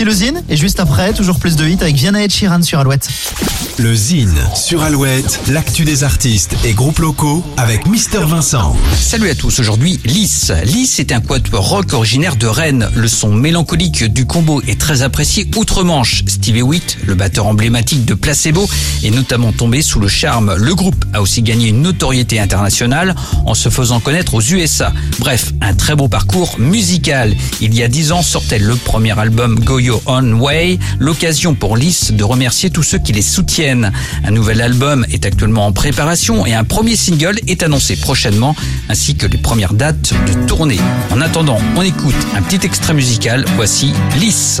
Voici le Zine, et juste après, toujours plus de hits avec Vianney et Chiran sur Alouette. Le Zine sur Alouette, l'actu des artistes et groupes locaux avec Mister Vincent. Salut à tous, aujourd'hui Lys. Lys est un quatuor rock originaire de Rennes. Le son mélancolique du combo est très apprécié outre-Manche. Stevie Witt, le batteur emblématique de Placebo, est notamment tombé sous le charme. Le groupe a aussi gagné une notoriété internationale en se faisant connaître aux USA. Bref, un très beau parcours musical. Il y a dix ans sortait le premier album Go Your Own Way, l'occasion pour Lys de remercier tous ceux qui les soutiennent. Un nouvel album est actuellement en préparation et un premier single est annoncé prochainement, ainsi que les premières dates de tournée. En attendant, on écoute un petit extrait musical. Voici Lys.